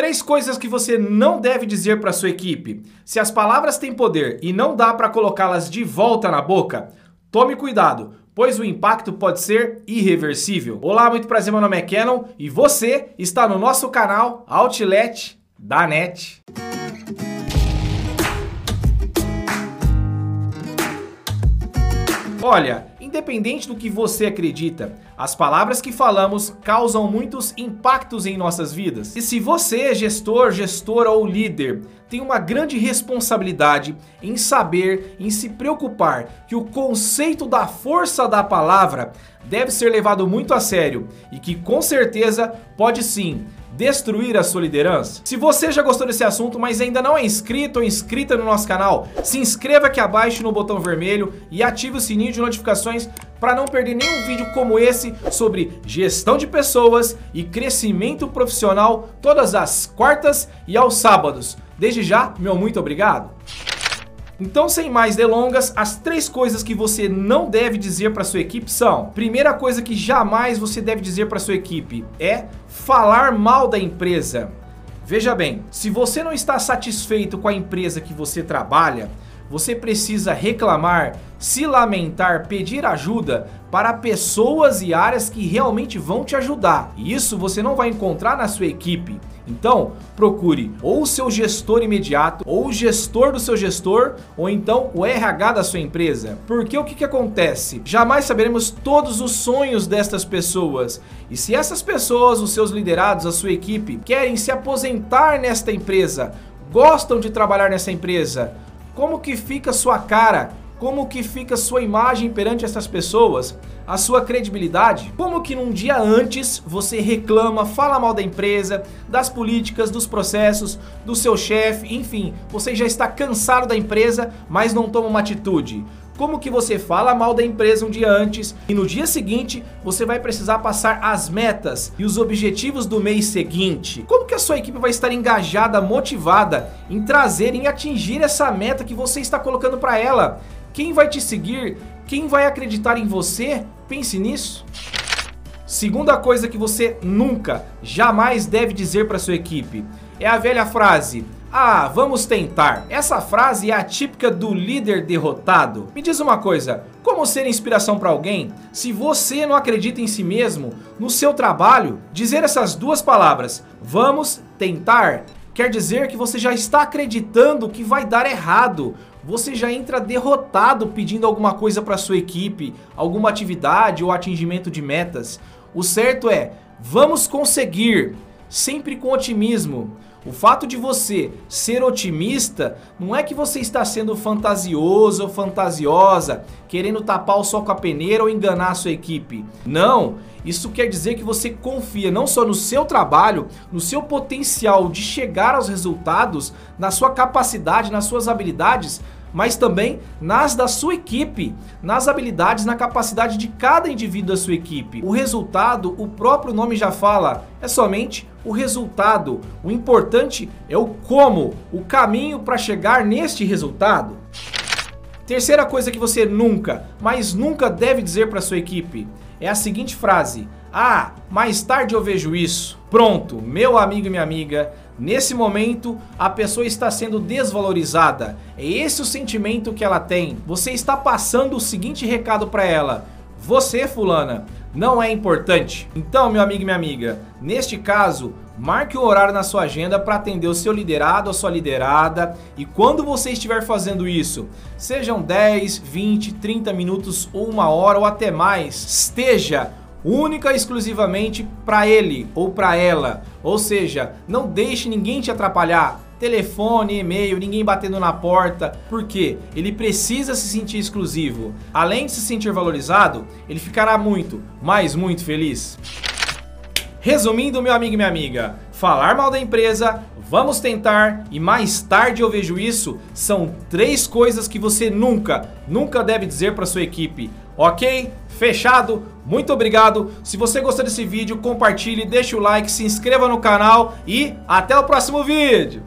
Três coisas que você não deve dizer para sua equipe. Se as palavras têm poder e não dá para colocá-las de volta na boca, tome cuidado, pois o impacto pode ser irreversível. Olá, muito prazer, meu nome é Canon e você está no nosso canal Outlet da NET. Olha, independente do que você acredita, as palavras que falamos causam muitos impactos em nossas vidas. E se você é gestor, gestora ou líder, tem uma grande responsabilidade em saber, em se preocupar que o conceito da força da palavra deve ser levado muito a sério e que com certeza pode sim destruir a sua liderança? Se você já gostou desse assunto, mas ainda não é inscrito ou inscrita no nosso canal, se inscreva aqui abaixo no botão vermelho e ative o sininho de notificações para não perder nenhum vídeo como esse sobre gestão de pessoas e crescimento profissional todas as quartas e aos sábados. Desde já, meu muito obrigado. Então, sem mais delongas, as três coisas que você não deve dizer para sua equipe são: primeira coisa que jamais você deve dizer para sua equipe é falar mal da empresa. Veja bem, se você não está satisfeito com a empresa que você trabalha, você precisa reclamar, se lamentar, pedir ajuda para pessoas e áreas que realmente vão te ajudar. E isso você não vai encontrar na sua equipe. Então, procure ou o seu gestor imediato, ou o gestor do seu gestor, ou então o RH da sua empresa. Porque o que, que acontece? Jamais saberemos todos os sonhos destas pessoas. E se essas pessoas, os seus liderados, a sua equipe, querem se aposentar nesta empresa, gostam de trabalhar nessa empresa, como que fica sua cara? Como que fica sua imagem perante essas pessoas? A sua credibilidade? Como que num dia antes você reclama, fala mal da empresa, das políticas, dos processos, do seu chefe, enfim, você já está cansado da empresa, mas não toma uma atitude? Como que você fala mal da empresa um dia antes e no dia seguinte você vai precisar passar as metas e os objetivos do mês seguinte. Como que a sua equipe vai estar engajada, motivada em trazer, em atingir essa meta que você está colocando para ela? Quem vai te seguir? Quem vai acreditar em você? Pense nisso. Segunda coisa que você nunca, jamais deve dizer para sua equipe é a velha frase: ah, vamos tentar. Essa frase é a típica do líder derrotado. Me diz uma coisa, como ser inspiração para alguém se você não acredita em si mesmo, no seu trabalho? Dizer essas duas palavras, vamos tentar, quer dizer que você já está acreditando que vai dar errado. Você já entra derrotado pedindo alguma coisa para sua equipe, alguma atividade ou atingimento de metas. O certo é, vamos conseguir, sempre com otimismo. O fato de você ser otimista não é que você está sendo fantasioso ou fantasiosa, querendo tapar o sol com a peneira ou enganar a sua equipe. Não, isso quer dizer que você confia não só no seu trabalho, no seu potencial de chegar aos resultados, na sua capacidade, nas suas habilidades, mas também nas da sua equipe, nas habilidades, na capacidade de cada indivíduo da sua equipe. O resultado, o próprio nome já fala, é somente o resultado. O importante é o como, o caminho para chegar neste resultado. Terceira coisa que você nunca, mas nunca deve dizer para sua equipe é a seguinte frase: Ah, mais tarde eu vejo isso. Pronto, meu amigo e minha amiga, nesse momento a pessoa está sendo desvalorizada. É esse o sentimento que ela tem. Você está passando o seguinte recado para ela: Você, fulana, não é importante. Então, meu amigo e minha amiga, neste caso, marque um horário na sua agenda para atender o seu liderado ou sua liderada. E quando você estiver fazendo isso, sejam 10, 20, 30 minutos ou uma hora ou até mais, esteja única e exclusivamente para ele ou para ela. Ou seja, não deixe ninguém te atrapalhar telefone, e-mail, ninguém batendo na porta. porque Ele precisa se sentir exclusivo. Além de se sentir valorizado, ele ficará muito, mas muito feliz. Resumindo, meu amigo e minha amiga, falar mal da empresa, vamos tentar e mais tarde eu vejo isso, são três coisas que você nunca, nunca deve dizer para sua equipe. Ok? Fechado? Muito obrigado. Se você gostou desse vídeo, compartilhe, deixe o like, se inscreva no canal e até o próximo vídeo.